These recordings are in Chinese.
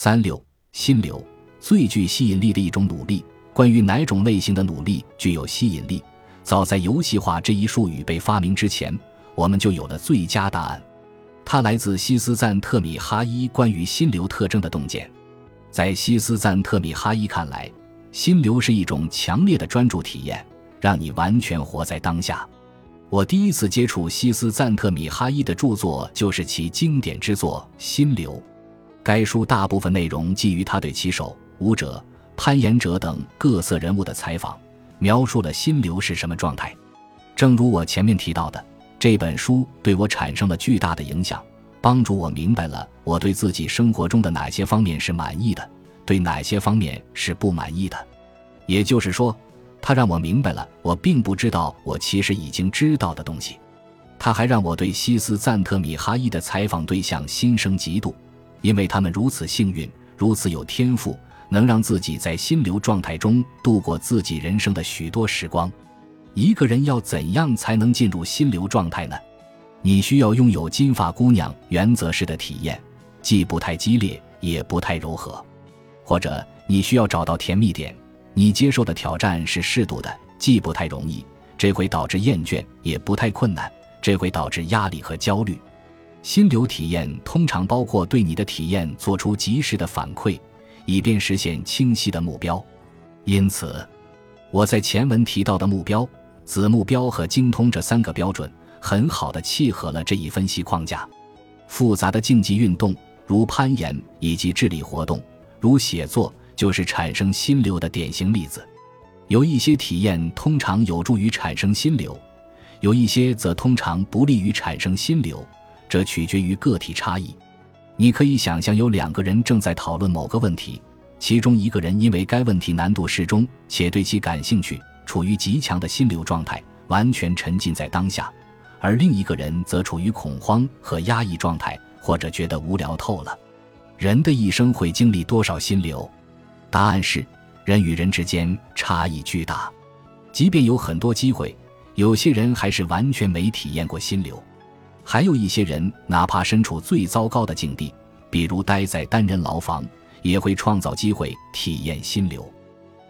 三六心流最具吸引力的一种努力。关于哪种类型的努力具有吸引力？早在游戏化这一术语被发明之前，我们就有了最佳答案。它来自西斯赞特米哈伊关于心流特征的洞见。在西斯赞特米哈伊看来，心流是一种强烈的专注体验，让你完全活在当下。我第一次接触西斯赞特米哈伊的著作，就是其经典之作《心流》。该书大部分内容基于他对骑手、舞者、攀岩者等各色人物的采访，描述了心流是什么状态。正如我前面提到的，这本书对我产生了巨大的影响，帮助我明白了我对自己生活中的哪些方面是满意的，对哪些方面是不满意的。也就是说。他让我明白了我并不知道我其实已经知道的东西。他还让我对西斯赞特米哈伊的采访对象心生嫉妒，因为他们如此幸运，如此有天赋，能让自己在心流状态中度过自己人生的许多时光。一个人要怎样才能进入心流状态呢？你需要拥有金发姑娘原则式的体验，既不太激烈，也不太柔和，或者你需要找到甜蜜点。你接受的挑战是适度的，既不太容易，这会导致厌倦；也不太困难，这会导致压力和焦虑。心流体验通常包括对你的体验做出及时的反馈，以便实现清晰的目标。因此，我在前文提到的目标、子目标和精通这三个标准，很好的契合了这一分析框架。复杂的竞技运动，如攀岩，以及智力活动，如写作。就是产生心流的典型例子，有一些体验通常有助于产生心流，有一些则通常不利于产生心流，这取决于个体差异。你可以想象，有两个人正在讨论某个问题，其中一个人因为该问题难度适中且对其感兴趣，处于极强的心流状态，完全沉浸在当下；而另一个人则处于恐慌和压抑状态，或者觉得无聊透了。人的一生会经历多少心流？答案是，人与人之间差异巨大。即便有很多机会，有些人还是完全没体验过心流。还有一些人，哪怕身处最糟糕的境地，比如待在单人牢房，也会创造机会体验心流。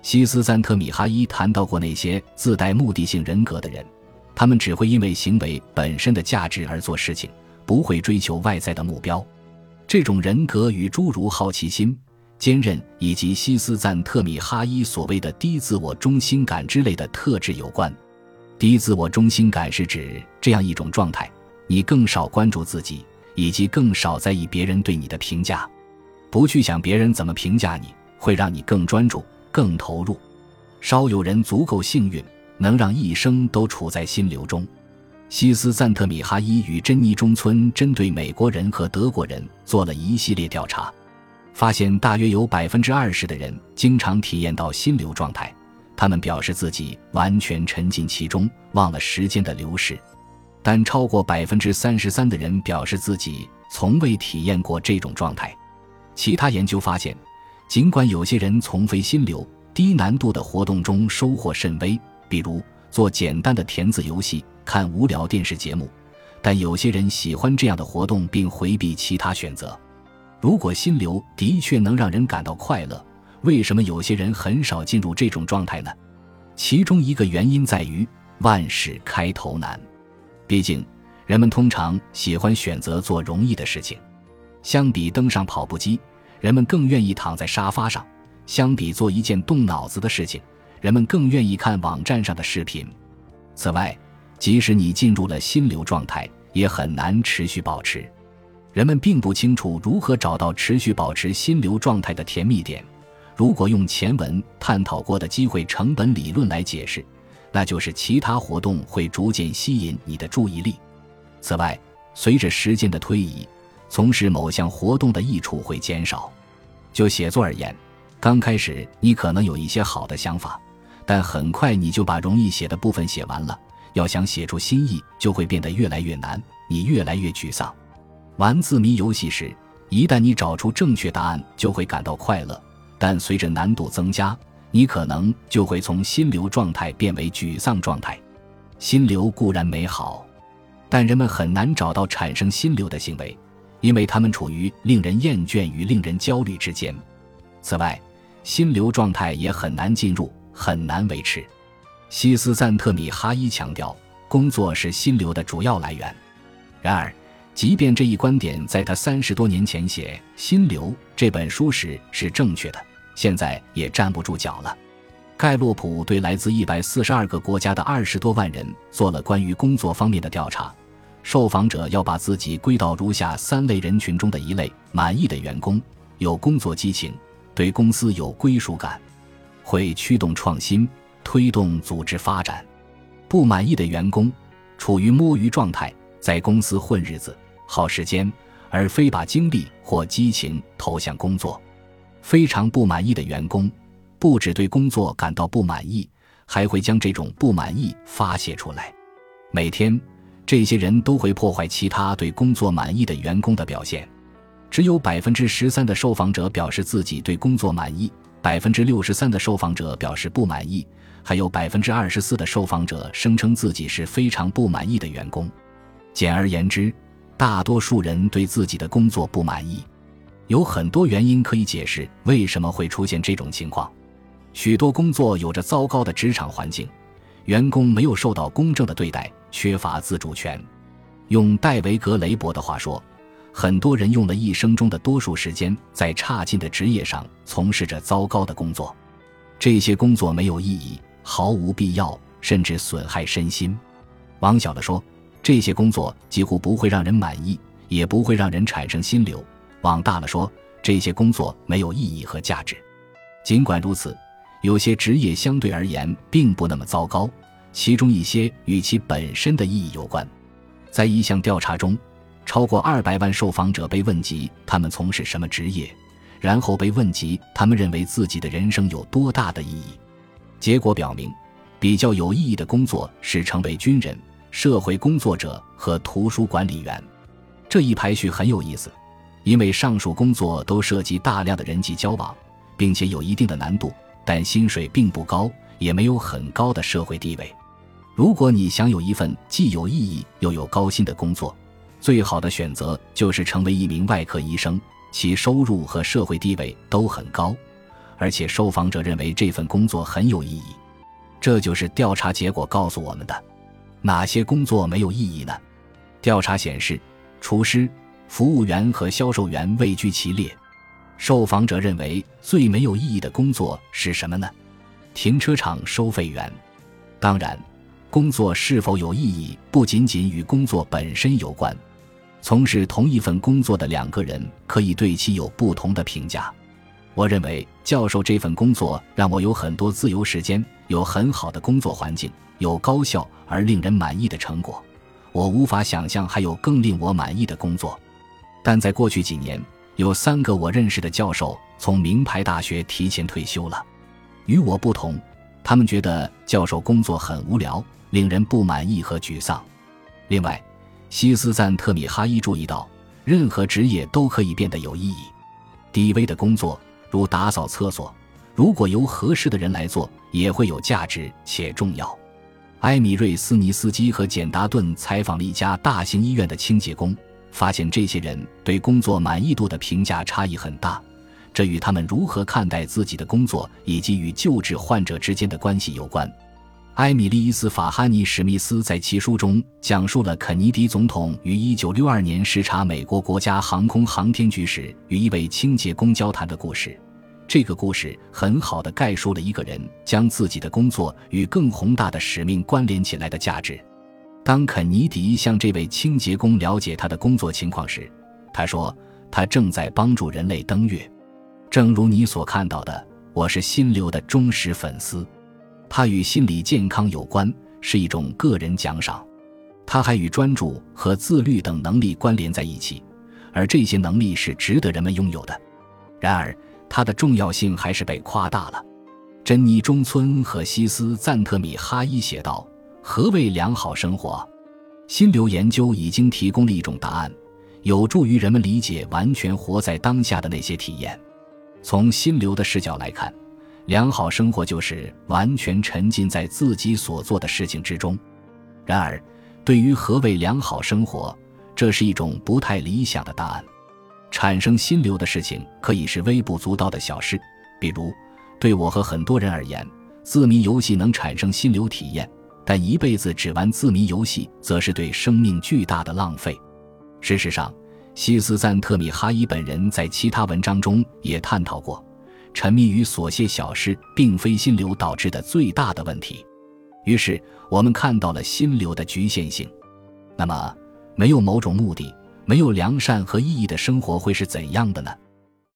西斯赞特米哈伊谈到过那些自带目的性人格的人，他们只会因为行为本身的价值而做事情，不会追求外在的目标。这种人格与诸如好奇心。坚韧以及西斯赞特米哈伊所谓的低自我中心感之类的特质有关。低自我中心感是指这样一种状态：你更少关注自己，以及更少在意别人对你的评价。不去想别人怎么评价你，会让你更专注、更投入。稍有人足够幸运，能让一生都处在心流中。西斯赞特米哈伊与珍妮中村针对美国人和德国人做了一系列调查。发现大约有百分之二十的人经常体验到心流状态，他们表示自己完全沉浸其中，忘了时间的流逝。但超过百分之三十三的人表示自己从未体验过这种状态。其他研究发现，尽管有些人从非心流、低难度的活动中收获甚微，比如做简单的填字游戏、看无聊电视节目，但有些人喜欢这样的活动并回避其他选择。如果心流的确能让人感到快乐，为什么有些人很少进入这种状态呢？其中一个原因在于万事开头难。毕竟，人们通常喜欢选择做容易的事情。相比登上跑步机，人们更愿意躺在沙发上；相比做一件动脑子的事情，人们更愿意看网站上的视频。此外，即使你进入了心流状态，也很难持续保持。人们并不清楚如何找到持续保持心流状态的甜蜜点。如果用前文探讨过的机会成本理论来解释，那就是其他活动会逐渐吸引你的注意力。此外，随着时间的推移，从事某项活动的益处会减少。就写作而言，刚开始你可能有一些好的想法，但很快你就把容易写的部分写完了。要想写出新意，就会变得越来越难，你越来越沮丧。玩字谜游戏时，一旦你找出正确答案，就会感到快乐；但随着难度增加，你可能就会从心流状态变为沮丧状态。心流固然美好，但人们很难找到产生心流的行为，因为他们处于令人厌倦与令人焦虑之间。此外，心流状态也很难进入，很难维持。西斯赞特米哈伊强调，工作是心流的主要来源。然而，即便这一观点在他三十多年前写《心流》这本书时是正确的，现在也站不住脚了。盖洛普对来自一百四十二个国家的二十多万人做了关于工作方面的调查，受访者要把自己归到如下三类人群中的一类：满意的员工，有工作激情，对公司有归属感，会驱动创新。推动组织发展，不满意的员工处于摸鱼状态，在公司混日子、耗时间，而非把精力或激情投向工作。非常不满意的员工，不只对工作感到不满意，还会将这种不满意发泄出来。每天，这些人都会破坏其他对工作满意的员工的表现。只有百分之十三的受访者表示自己对工作满意，百分之六十三的受访者表示不满意。还有百分之二十四的受访者声称自己是非常不满意的员工。简而言之，大多数人对自己的工作不满意。有很多原因可以解释为什么会出现这种情况。许多工作有着糟糕的职场环境，员工没有受到公正的对待，缺乏自主权。用戴维·格雷伯的话说，很多人用了一生中的多数时间在差劲的职业上从事着糟糕的工作。这些工作没有意义。毫无必要，甚至损害身心。往小了说，这些工作几乎不会让人满意，也不会让人产生心流；往大了说，这些工作没有意义和价值。尽管如此，有些职业相对而言并不那么糟糕，其中一些与其本身的意义有关。在一项调查中，超过二百万受访者被问及他们从事什么职业，然后被问及他们认为自己的人生有多大的意义。结果表明，比较有意义的工作是成为军人、社会工作者和图书管理员。这一排序很有意思，因为上述工作都涉及大量的人际交往，并且有一定的难度，但薪水并不高，也没有很高的社会地位。如果你想有一份既有意义又有高薪的工作，最好的选择就是成为一名外科医生，其收入和社会地位都很高。而且受访者认为这份工作很有意义，这就是调查结果告诉我们的。哪些工作没有意义呢？调查显示，厨师、服务员和销售员位居其列。受访者认为最没有意义的工作是什么呢？停车场收费员。当然，工作是否有意义不仅仅与工作本身有关，从事同一份工作的两个人可以对其有不同的评价。我认为教授这份工作让我有很多自由时间，有很好的工作环境，有高效而令人满意的成果。我无法想象还有更令我满意的工作。但在过去几年，有三个我认识的教授从名牌大学提前退休了。与我不同，他们觉得教授工作很无聊，令人不满意和沮丧。另外，西斯赞特米哈伊注意到，任何职业都可以变得有意义。低微的工作。如打扫厕所，如果由合适的人来做，也会有价值且重要。埃米瑞斯尼斯基和简达顿采访了一家大型医院的清洁工，发现这些人对工作满意度的评价差异很大，这与他们如何看待自己的工作以及与救治患者之间的关系有关。埃米利斯·法哈尼·史密斯在其书中讲述了肯尼迪总统于1962年视察美国国家航空航天局时与一位清洁工交谈的故事。这个故事很好的概述了一个人将自己的工作与更宏大的使命关联起来的价值。当肯尼迪向这位清洁工了解他的工作情况时，他说：“他正在帮助人类登月。正如你所看到的，我是心流的忠实粉丝。”它与心理健康有关，是一种个人奖赏。它还与专注和自律等能力关联在一起，而这些能力是值得人们拥有的。然而，它的重要性还是被夸大了。珍妮·中村和西斯·赞特米哈伊写道：“何谓良好生活？心流研究已经提供了一种答案，有助于人们理解完全活在当下的那些体验。从心流的视角来看。”良好生活就是完全沉浸在自己所做的事情之中。然而，对于何谓良好生活，这是一种不太理想的答案。产生心流的事情可以是微不足道的小事，比如对我和很多人而言，字谜游戏能产生心流体验，但一辈子只玩字谜游戏，则是对生命巨大的浪费。事实上，西斯赞特米哈伊本人在其他文章中也探讨过，沉迷于琐屑小事并非心流导致的最大的问题。于是，我们看到了心流的局限性。那么，没有某种目的。没有良善和意义的生活会是怎样的呢？